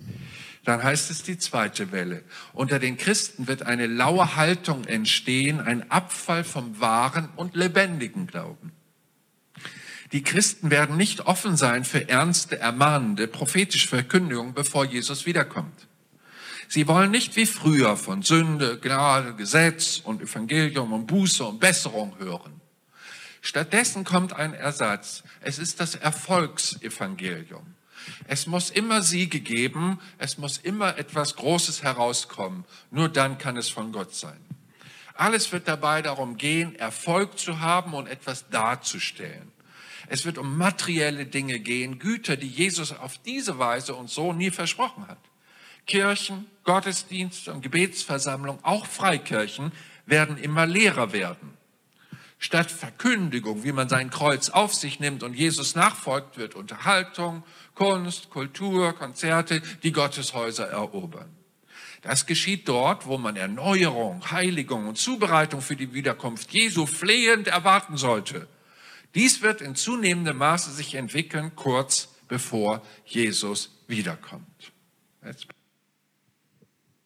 Dann heißt es die zweite Welle. Unter den Christen wird eine laue Haltung entstehen, ein Abfall vom wahren und lebendigen Glauben. Die Christen werden nicht offen sein für ernste, ermahnende, prophetische Verkündigungen, bevor Jesus wiederkommt. Sie wollen nicht wie früher von Sünde, Gnade, Gesetz und Evangelium und Buße und Besserung hören. Stattdessen kommt ein Ersatz. Es ist das Erfolgsevangelium. Es muss immer Siege geben, es muss immer etwas Großes herauskommen. Nur dann kann es von Gott sein. Alles wird dabei darum gehen, Erfolg zu haben und etwas darzustellen. Es wird um materielle Dinge gehen, Güter, die Jesus auf diese Weise und so nie versprochen hat. Kirchen, Gottesdienste und Gebetsversammlungen, auch Freikirchen, werden immer leerer werden. Statt Verkündigung, wie man sein Kreuz auf sich nimmt und Jesus nachfolgt, wird Unterhaltung, Kunst, Kultur, Konzerte, die Gotteshäuser erobern. Das geschieht dort, wo man Erneuerung, Heiligung und Zubereitung für die Wiederkunft Jesu flehend erwarten sollte. Dies wird in zunehmendem Maße sich entwickeln, kurz bevor Jesus wiederkommt. Jetzt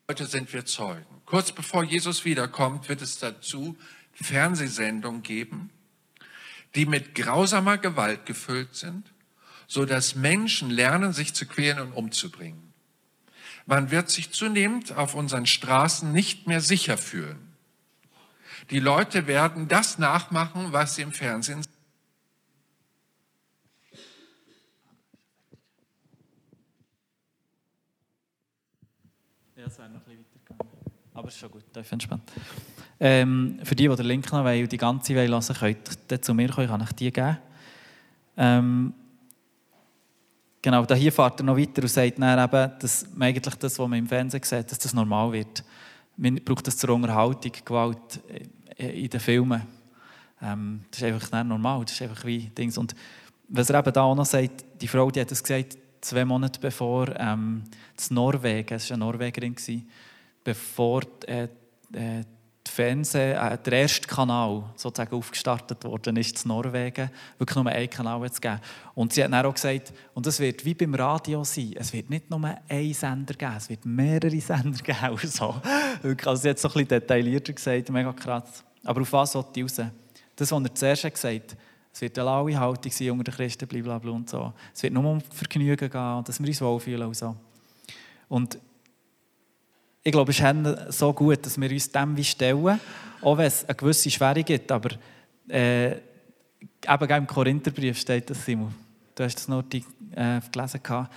Heute sind wir Zeugen. Kurz bevor Jesus wiederkommt, wird es dazu Fernsehsendungen geben, die mit grausamer Gewalt gefüllt sind, so dass Menschen lernen, sich zu quälen und umzubringen. Man wird sich zunehmend auf unseren Straßen nicht mehr sicher fühlen. Die Leute werden das nachmachen, was sie im Fernsehen sehen. Ja, es wäre noch ein bisschen weitergegangen. Aber ist schon gut, da entspannt. Ähm, für die, die den Link noch wollen und die ganze hören könnt ihr zu mir kommen, kann ich die geben. Ähm, genau, da hier fährt er noch weiter und sagt dann eben, dass eigentlich das, was man im Fernsehen sieht, dass das normal wird. Man braucht das zur Unterhaltung, Gewalt in den Filmen. Ähm, das ist einfach nicht normal, das ist einfach wie Dings. Und was er eben da auch noch sagt, die Frau, die hat das gesagt, zwei Monate bevor ähm, das Norwegen, es war eine Norwegerin, bevor äh, äh, Fernseh, äh, der erste Kanal sozusagen aufgestartet worden ist in Norwegen, wirklich nur einen Kanal zu geben. Und sie hat dann auch gesagt, und es wird wie beim Radio sein, es wird nicht nur einen Sender geben, es wird mehrere *laughs* Sender geben. Also, also sie hat es so ein bisschen detaillierter gesagt, mega krass. Aber auf was sollte ich raus? Das, was er zuerst gesagt hat, es wird eine laue Haltung sein unter den Christen, blablabla und so. Es wird nur um Vergnügen gehen, dass wir uns wohlfühlen und so. Und ich glaube, es ist so gut, dass wir uns dem stellen, auch wenn es eine gewisse Schwere gibt. Aber äh, eben im Korintherbrief steht das, Simon. Du hast das noch äh, gelesen. Gehabt.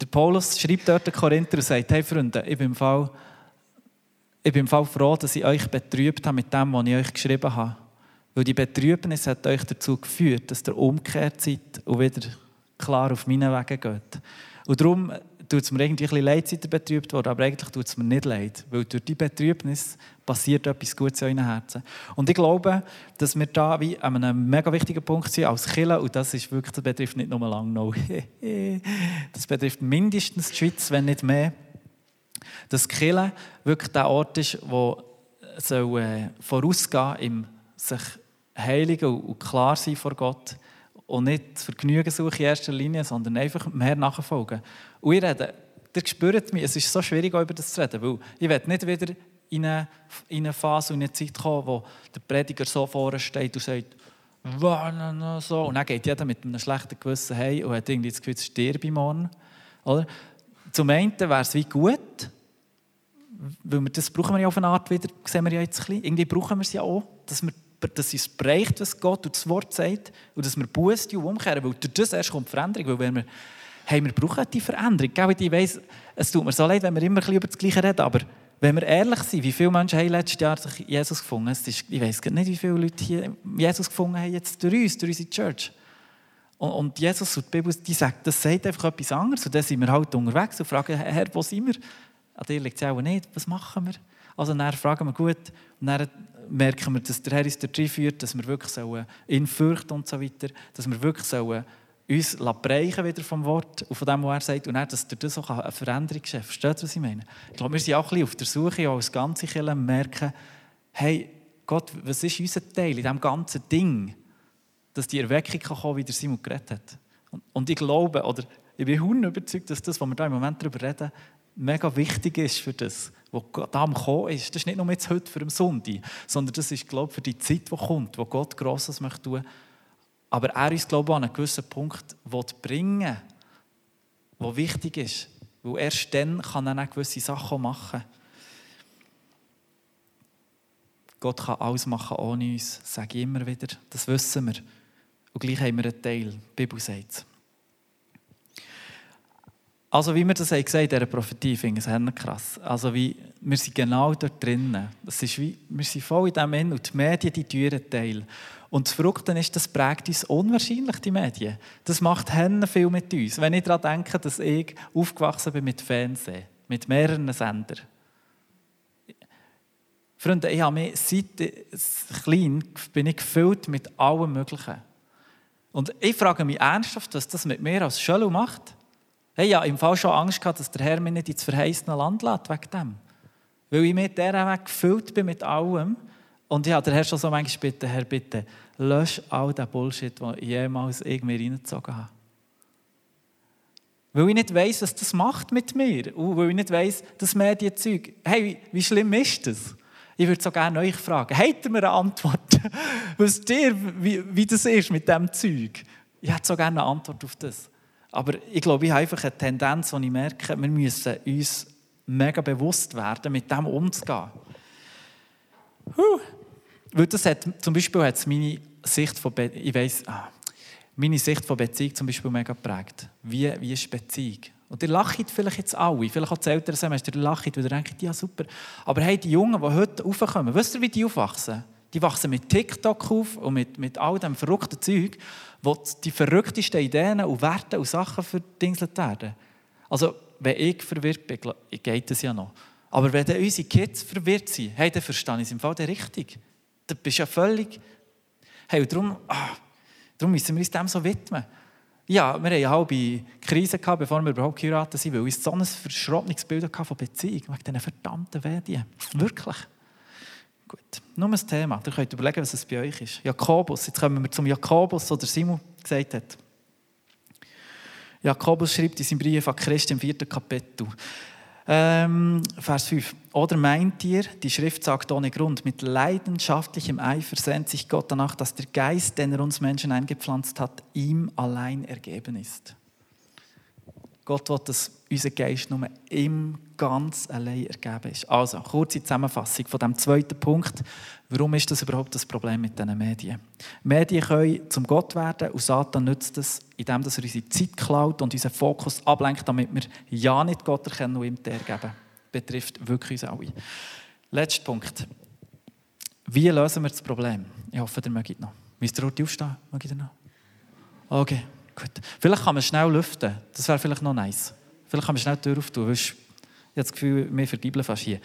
Der Paulus schreibt dort den Korinther und sagt, hey Freunde, ich bin im Fall, ich bin im froh, dass ich euch betrübt habe mit dem, was ich euch geschrieben habe. Weil die Betrübnis hat euch dazu geführt, dass ihr umgekehrt seid und wieder klar auf meinen Wegen geht. Und darum tut es mir irgendwie ein bisschen leid, seid ihr betrübt worden, aber eigentlich tut es mir nicht leid, weil durch die Betrübnis passiert etwas Gutes in euren Herzen. Und ich glaube, dass wir da wie an einem mega wichtigen Punkt sind als Killer und das ist wirklich, das betrifft nicht nur Langnau, *laughs* das betrifft mindestens die Schweiz, wenn nicht mehr, dass Killer wirklich der Ort ist, wo soll, äh, vorausgehen im sich heiligen und klar sein vor Gott und nicht Vergnügen suchen in erster Linie, sondern einfach mehr nachfolgen. Und ich rede, ihr spürt mich, es ist so schwierig, über das zu reden, weil ich will nicht wieder in eine, in eine Phase und eine Zeit kommen, wo der Prediger so vorne steht und sagt. Und dann geht jeder mit einem schlechten Gewissen heim und hat irgendwie das Gefühl, sterbe morgen. Oder? Zum einen wäre es wie gut, weil wir das brauchen wir ja auf eine Art wieder, sehen wir ja jetzt ein bisschen. Irgendwie brauchen wir es ja auch, dass wir dass es bereicht, was Gott und das Wort sagt und dass wir und umkehren, weil durch das erst kommt Veränderung, weil wenn wir, hey, wir brauchen die Veränderung, ich weiss, es tut mir so leid, wenn wir immer über das Gleiche reden, aber wenn wir ehrlich sind, wie viele Menschen haben letztes Jahr sich Jesus gefunden? Es ist, ich weiß nicht, wie viele Leute hier Jesus gefunden haben, jetzt durch uns, durch unsere Church. Und, und Jesus und die Bibel, die sagt, das sagt einfach etwas anderes. Und dann sind wir halt unterwegs und fragen, Herr, wo sind wir? An dir liegt es auch nicht, was machen wir? Also dann fragen wir gut und dann merken wir, dass der Herr uns dort führt, dass wir wirklich ihn fürchten und so weiter, dass wir wirklich sollen uns bereichen wieder vom Wort und von dem, was er sagt, und dann, dass durch das auch eine Veränderung geschieht. Versteht ihr, was ich meine? Ich glaube, wir sind auch ein bisschen auf der Suche, auch als ganze Kirche, merken, hey, Gott, was ist unser Teil in diesem ganzen Ding, dass die Erweckung kann kommen, wie der Simon geredet hat. Und, ich glaube, oder ich bin überzeugt, dass das, was wir da im Moment darüber reden, mega wichtig ist für das, was da am Kommen ist. Das ist nicht nur jetzt heute für den Sonntag, sondern das ist, glaube ich, für die Zeit, die kommt, wo Gott Grosses tun möchte aber er ist, glaube ich, an einen gewissen Punkt bringen der wichtig ist. Weil erst dann kann er auch gewisse Sachen machen. Gott kann alles machen ohne uns, sage ich immer wieder. Das wissen wir. Und gleich haben wir einen Teil. Die Bibel sagt es. Also wie wir das haben in dieser Prophetie, finde ich es krass. Also wie, wir sind genau dort drinnen. Das ist wie, wir sind voll in dem Ende und die Medien, die teuren Teil. Und das Verrückte ist, das prägt uns unwahrscheinlich, die Medien. Das macht Hennen viel mit uns. Wenn ich daran denke, dass ich aufgewachsen bin mit Fernsehen, mit mehreren Sendern. Freunde, ich habe mich seit klein bin ich gefüllt mit allem Möglichen. Und ich frage mich ernsthaft, was das mit mir als Schölu macht. Hey, ja, im Fall schon Angst gehabt, dass der Herr mich nicht ins verheißene Land lässt, wegen dem. Weil ich mit dieser Weg gefüllt bin mit allem. Und ich habe der Herr schon so manchmal gebeten, Herr, bitte, lösch all den Bullshit, den ich jemals irgendwie reingezogen habe. Weil ich nicht weiss, was das macht mit mir. Und weil ich nicht weiss, das Medienzeug. Hey, wie, schlimm ist das? Ich würde so gerne euch fragen, habt ihr mir eine Antwort? *laughs* Wisst ihr, wie, wie das ist mit diesem Zeug? Ich hätte so gerne eine Antwort auf das. Aber ich glaube, ich habe einfach eine Tendenz, die ich merke, wir müssen uns mega bewusst werden, mit dem umzugehen. Huh. Weil das hat, zum Beispiel hat es meine Sicht von, Be ich weiss, ah, meine Sicht von Beziehung zum Beispiel mega geprägt. Wie, wie ist Beziehung? Und ihr lacht vielleicht jetzt alle, vielleicht auch das ältere Semester, ihr lacht, weil ihr denkt, ja super. Aber hey, die Jungen, die heute aufkommen, wisst ihr, wie die aufwachsen? Die wachsen mit TikTok auf und mit, mit all dem verrückten Zeug, wo die verrücktesten Ideen und Werte und Sachen verdingselt werden. Also, wenn ich verwirrt bin, geht das ja noch. Aber wenn dann unsere Kids verwirrt sind, hey, dann verstehe ich es im Fall richtig. Du bist ja völlig... Hey, und darum, ah, darum müssen wir uns dem so widmen. Ja, wir hatten eine halbe Krise, gehabt, bevor wir überhaupt geheiratet sind, weil uns so ein verschrottenes Bild von Beziehung, wegen diesen verdammten Medien. Wirklich. Gut, nur ein Thema. Ihr könnt überlegen, was es bei euch ist. Jakobus, jetzt kommen wir zum Jakobus, oder Simon gesagt hat. Jakobus schreibt in seinem Brief an Christ im vierten Kapitel. Ähm, Vers 5. Oder meint ihr, die Schrift sagt ohne Grund, mit leidenschaftlichem Eifer sehnt sich Gott danach, dass der Geist, den er uns Menschen eingepflanzt hat, ihm allein ergeben ist. Gott will, dass unser Geist nur ihm ganz allein ergeben ist. Also, kurze Zusammenfassung von dem zweiten Punkt. Warum ist das überhaupt das Problem mit diesen Medien? Medien können zum Gott werden und Satan nützt es, indem er unsere Zeit klaut und unseren Fokus ablenkt, damit wir ja nicht Gott erkennen und ihm ergeben. Betrifft wirklich uns alle. Letzter Punkt. Wie lösen wir das Problem? Ich hoffe, ihr mögt noch. Müsst ihr aufstehen? Mögt ihr noch? Okay. Gut. Vielleicht kann man schnell lüften. Das wäre vielleicht noch nice. Vielleicht kann man schnell die Tür auftun. Ich habe das Gefühl, wir vergibeln fast hier.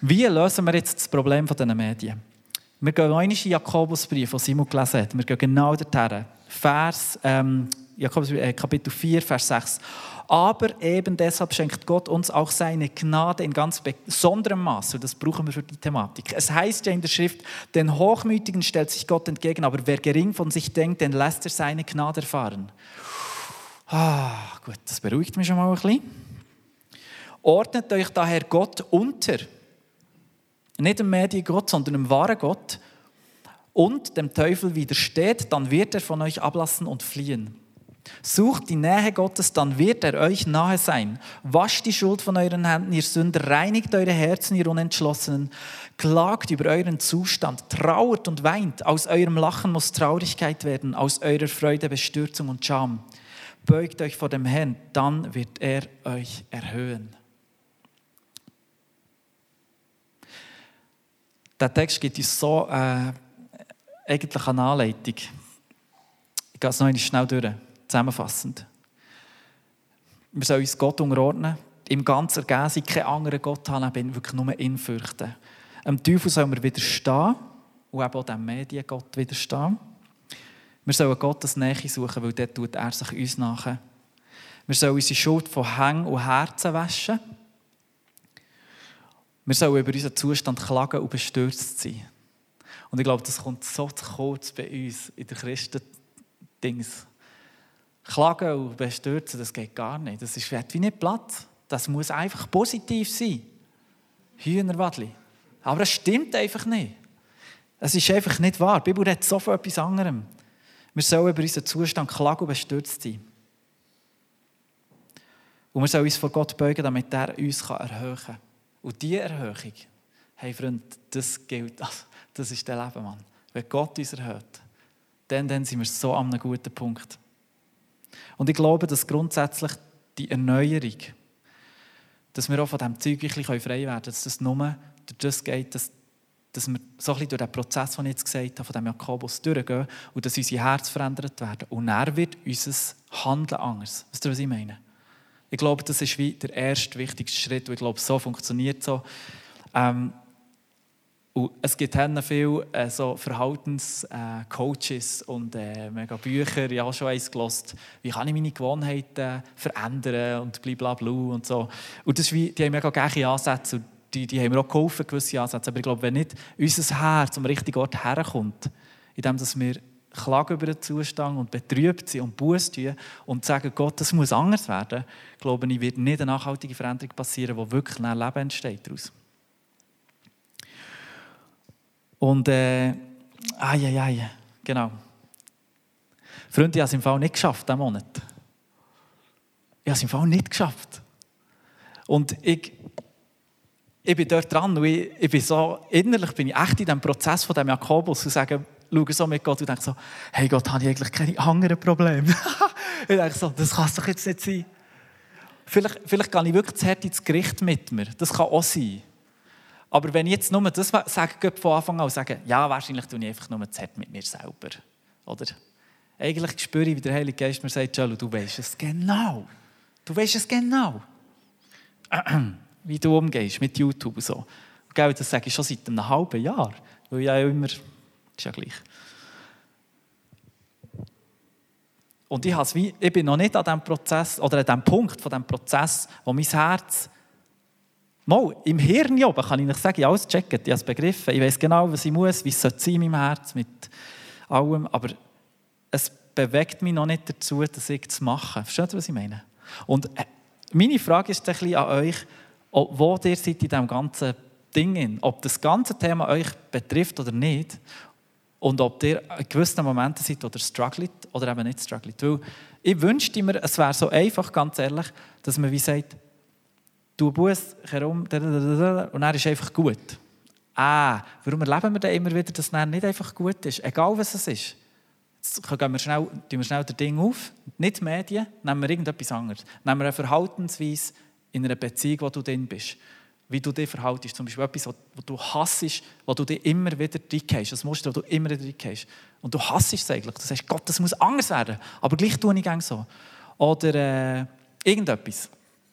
Wie lösen wir jetzt das Problem dieser Medien? Wir gehen noch in den Jakobusbrief, den Simon gelesen hat. Wir gehen genau dorthin. Vers, ähm, Jakobus, äh, Kapitel 4, Vers 6. Aber eben deshalb schenkt Gott uns auch seine Gnade in ganz besonderem Maß. Und das brauchen wir für die Thematik. Es heißt ja in der Schrift, den Hochmütigen stellt sich Gott entgegen, aber wer gering von sich denkt, den lässt er seine Gnade erfahren. Ah, gut, das beruhigt mich schon mal ein bisschen. Ordnet euch daher Gott unter. Nicht dem Mediengott, sondern dem wahren Gott. Und dem Teufel widersteht, dann wird er von euch ablassen und fliehen. Sucht die Nähe Gottes, dann wird er euch nahe sein. Wascht die Schuld von euren Händen, ihr Sünder, reinigt eure Herzen, ihr Unentschlossenen. Klagt über euren Zustand, trauert und weint. Aus eurem Lachen muss Traurigkeit werden, aus eurer Freude Bestürzung und Scham. Beugt euch vor dem Herrn, dann wird er euch erhöhen. Der Text gibt uns so äh, eigentlich eine Anleitung. Ich gehe es noch schnell durch, zusammenfassend. Wir sollen uns Gott unterordnen, im ganzen Ergehen keinen anderen Gott haben, wirklich nur ihn fürchten. Am Teufel sollen wir widerstehen und eben auch dem Mediengott widerstehen. Wir sollen Gottes Nähe suchen, weil dort tut er sich uns nach. Wir sollen unsere Schuld von Hängen und Herzen waschen. Wir sollen über unseren Zustand klagen und bestürzt sein. Und ich glaube, das kommt so zu kurz bei uns in der Christen-Dings. Klagen und bestürzen, das geht gar nicht. Das ist wie nicht Platz. Das muss einfach positiv sein. Hühnerwadli. Aber es stimmt einfach nicht. Es ist einfach nicht wahr. Die Bibel redet so von etwas anderem. Wir sollen über unseren Zustand klagen und bestürzt sein. Und wir sollen uns vor Gott beugen, damit er uns erhöhen kann. Und diese Erhöhung, hey Freund, das gilt, *laughs* also, das ist der Leben, Mann. Wenn Gott uns erhöht, dann, dann sind wir so an einem guten Punkt. Und ich glaube, dass grundsätzlich die Erneuerung, dass wir auch von diesem Zeug ein bisschen frei werden können, dass das nur durch das geht, dass, dass wir so ein durch den Prozess, den ich jetzt gesagt habe, von dem Jakobus durchgehen und dass unsere Herzen verändert werden. Und er wird unser Handeln anders. Weißt du, was ich meine? Ich glaube, das ist wie der erste wichtigste Schritt. Und ich glaube, so funktioniert so. Ähm, und es gibt viele äh, so Verhaltenscoaches äh, und äh, mega Bücher. Ich habe schon eins gelesen, wie kann ich meine Gewohnheiten verändern und blablabla und so. Und das ist wie, die haben mega gleiche Ansätze die, die haben mir auch geholfen, gewisse Ansätze. Aber ich glaube, wenn nicht unser Herz am richtigen Ort herkommt, indem wir klagen über den Zustand und betrübt sind und Buß tun und sagen, Gott, das muss anders werden, glaube ich, wird nicht eine nachhaltige Veränderung passieren, wo wirklich ein Leben entsteht daraus. Und, äh, ai, ai, ai, genau. Freunde, ich habe es im Fall nicht geschafft, diesen Monat. Ich habe es im Fall nicht geschafft. Und ich, ich bin dort dran und ich, ich bin so, innerlich bin ich echt in diesem Prozess von dem Jakobus und sage, schaue so mit Gott und denke so, hey Gott, habe ich eigentlich keine anderen Probleme? *laughs* ich denke so, das kann es doch jetzt nicht sein. Vielleicht, vielleicht gehe ich wirklich zu hart ins Gericht mit mir. Das kann auch sein. Aber wenn ich jetzt nur das sage, von Anfang an sage, ja, wahrscheinlich tue ich einfach nur zu hart mit mir selber. Oder? Eigentlich spüre ich, wie der Heilige Geist mir sagt, du weißt es genau. Du weißt es genau. *clears throat* wie du umgehst mit YouTube und so. das sage ich schon seit einem halben Jahr. Weil ja immer ist ja gleich. Und ich, wie, ich bin noch nicht an diesem Prozess, oder an dem Punkt von diesem Prozess, wo mein Herz Mal, im Hirn oben kann ich nicht sagen, ich alles checken, ich habe es begriffen, ich weiß genau, was ich muss, wie es sein in meinem Herz, mit allem, aber es bewegt mich noch nicht dazu, das zu machen. Versteht ihr, was ich meine? Und äh, meine Frage ist ein bisschen an euch, wo ihr seid in diesem ganzen Ding, ob das ganze Thema euch betrifft oder nicht und ob ihr in gewissen Momenten seid, oder struggelt oder eben nicht struggelt. Weil ich wünschte mir, es wäre so einfach, ganz ehrlich, dass man wie sagt, du Buß herum und er ist einfach gut. Ah, warum erleben wir dann immer wieder, dass es nicht einfach gut ist? Egal was es ist. Jetzt gehen wir schnell, wir schnell das Ding auf, nicht Medien, nehmen wir irgendetwas anderes. Nehmen wir eine Verhaltensweise in einer Beziehung, wo du drin bist wie du dich verhaltest. Zum Beispiel etwas, was du hassest, wo du dich immer wieder reingehst. Das Muster, wo du immer wieder reingehst. Und du hassest es eigentlich. Du sagst, Gott, das muss anders werden. Aber gleich tue ich gerne so. Oder äh, irgendetwas.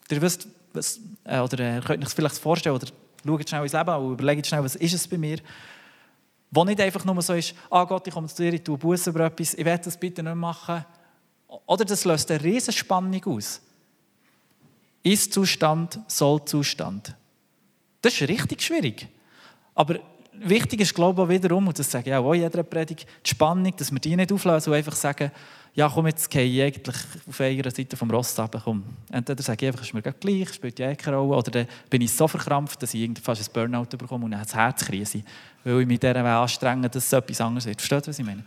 Ihr wisst, was, äh, oder äh, könnt euch vielleicht vorstellen, oder schaut schnell ins Leben und überlegt schnell, was ist es bei mir, wo nicht einfach nur so ist, ah Gott, ich komme zu dir, ich tue Buße über etwas, ich werde das bitte nicht machen. Oder das löst eine riesen Spannung aus. Ist-Zustand, Soll-Zustand. Das ist richtig schwierig. Aber wichtig ist, glaube ich, auch wiederum, und das sage ich auch in jeder Predigt, die Spannung, dass wir die nicht auflösen und einfach sagen, ja, komm, jetzt gehe ich eigentlich auf einer Seite vom Ross runter. Entweder sage ich einfach, ist mir gleich, spielt ja keine Rolle, oder dann bin ich so verkrampft, dass ich fast ein Burnout bekomme und dann eine Herzkrise, weil ich mich dieser anstrenge, dass es etwas anderes wird. Versteht ihr, was ich meine?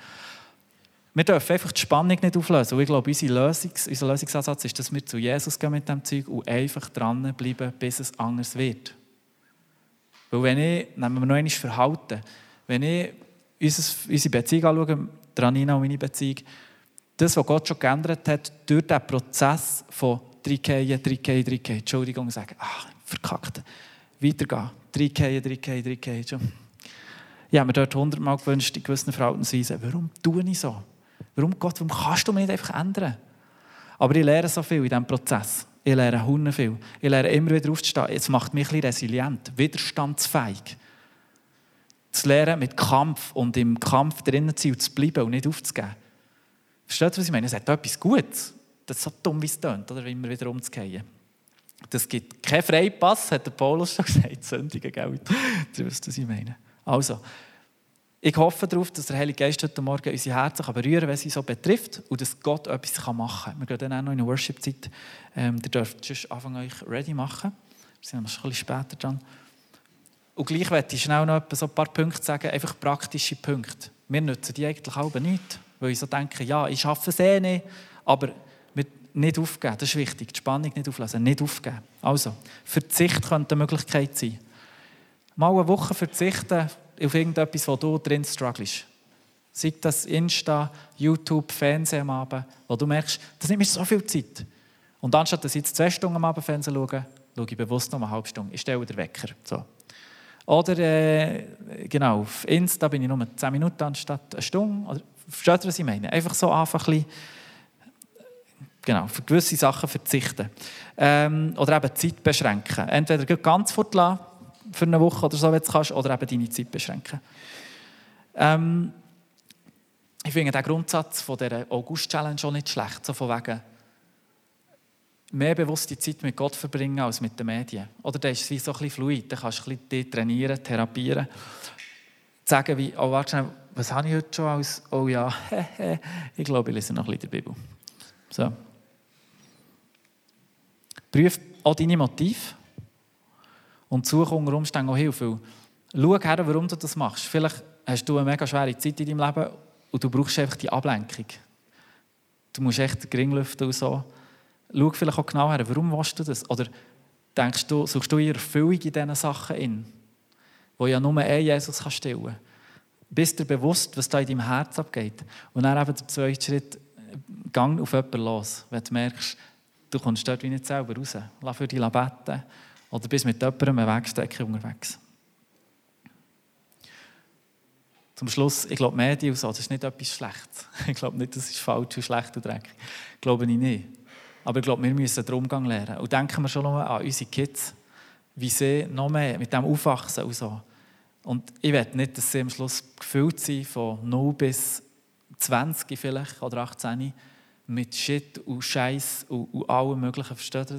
Wir dürfen einfach die Spannung nicht auflösen. Und ich glaube, unser, Lösungs-, unser Lösungsansatz ist, dass wir zu Jesus gehen mit diesem Zeug und einfach dranbleiben, bis es anders wird. Weil wenn ich, nehmen wir noch einmal Verhalten, wenn ich unsere Beziehung anschaue, Ranina und meine Beziehung, das, was Gott schon geändert hat, durch den Prozess von 3K, 3K, 3K, Entschuldigung, sagen, ach, verkackt, weitergehen, 3K, 3K, 3K, schon. Ich habe mir dort hundertmal gewünscht, in gewissen Verhaltensweisen, warum tue ich so? Warum, Gott, warum kannst du mich nicht einfach ändern? Aber ich lerne so viel in diesem Prozess. Ich lerne Hunde viel. Ich lerne immer wieder aufzustehen. Es macht mich ein resilient, widerstandsfähig. Zu lernen mit Kampf und im Kampf drinnen zu bleiben und nicht aufzugeben. Versteht ihr, was ich meine? Es hat etwas Gutes. Das ist so dumm, wie es tönt, oder immer wieder umzugehen. Das gibt keinen Freipass, hat der Paulus schon gesagt. Sündigen, Geld. *laughs* Du weißt, was ich meine. Also, ich hoffe darauf, dass der Heilige Geist heute Morgen unsere Herzen berühren kann, wenn sie so betrifft und dass Gott etwas machen kann. Wir gehen dann auch noch in eine Worship-Zeit. Ähm, ihr dürft sonst anfangen, euch ready machen. Wir sind ein bisschen später dran. Und gleich möchte ich schnell noch so ein paar Punkte sagen, einfach praktische Punkte. Wir nutzen die eigentlich auch nicht, weil ich so denke, ja, ich schaffe es eh nicht, aber nicht aufgeben, das ist wichtig, die Spannung nicht auflassen, nicht aufgeben. Also, Verzicht könnte eine Möglichkeit sein. Mal eine Woche verzichten auf irgendetwas, wo du drin strugglest. Sei das Insta, YouTube, Fernsehen am Abend, wo du merkst, das nimmt mir so viel Zeit. Und anstatt dass ich jetzt zwei Stunden am Abend Fernsehen schaue, schaue ich bewusst noch eine halbe Stunde. Ich stelle den Wecker. So. Oder, äh, genau, auf Insta bin ich nur 10 Minuten anstatt eine Stunde. Oder, versteht ihr, was ich meine? Einfach so einfach ein bisschen genau, für gewisse Sachen verzichten. Ähm, oder eben Zeit beschränken. Entweder ganz fortlassen für eine Woche oder so, wenn du kannst, oder eben deine Zeit beschränken. Ähm, ich finde den Grundsatz von der August-Challenge schon nicht schlecht, so von wegen mehr bewusste Zeit mit Gott verbringen als mit den Medien. Oder das ist wie so ein bisschen fluid, da kannst du ein bisschen trainieren, therapieren. Sagen wie, oh warte was habe ich heute schon als, oh ja, *laughs* ich glaube, ich lese noch ein bisschen die Bibel. So. Prüf auch deine Motive und suche unter Umständen auch Hilfe. Schau her, warum du das machst. Vielleicht hast du eine mega schwere Zeit in deinem Leben und du brauchst einfach die Ablenkung. Du musst echt den Gring lüften und so. Schau vielleicht auch genau her, warum willst du das? Oder denkst du, suchst du ihre Erfüllung in diesen Sachen in, wo ja nur ein Jesus kann stillen kann? Bist du bewusst, was da in deinem Herz abgeht? Und dann eben der zweite Schritt, gang auf jemanden los, wenn du merkst, du kommst dort wie nicht selber raus. Lass für dich beten oder bist mit jemandem eine Wegstrecke unterwegs. Zum Schluss, ich glaube, Medien so, das ist nicht etwas Schlechtes. *laughs* Ich glaube nicht, das ist falsch und schlecht und dreckig. Glaube ich nicht. Aber ich glaube, wir müssen den Umgang lernen. Und denken wir schon noch an unsere Kids, wie sie noch mehr mit dem aufwachsen und so. Und ich will nicht, dass sie am Schluss gefüllt sind von 0 bis 20 vielleicht oder 18 mit Shit und Scheiß und, und allem Möglichen. Versteht?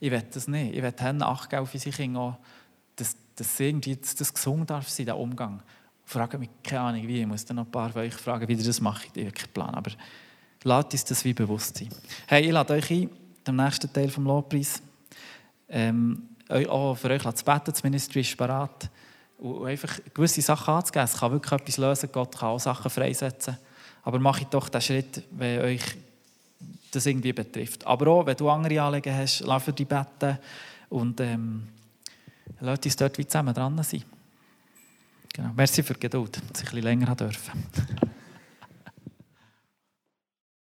Ich will das nicht. Ich will Hände achten auf unsere Kinder, dass, dass irgendwie das, das gesungen darf sein, der Umgang. Frage mich, keine Ahnung wie, ich muss dann noch ein paar von euch fragen, wie ihr das macht. Ich habe Plan, aber lasst uns das wie bewusst sein. Hey, ich lade euch ein, dem nächsten Teil vom Lobpreis, ähm, auch für euch zu beten, das Ministry ist bereit, und einfach gewisse Sachen anzugeben. Es kann wirklich etwas lösen, Gott kann auch Sachen freisetzen. Aber mache ich doch den Schritt, wenn euch das irgendwie betrifft. Aber auch, wenn du andere Anliegen hast, lass für die beten und ähm, lass uns dort wie zusammen dran sein. Genau. Merci für die Geduld, dass ich ein bisschen länger dürfen.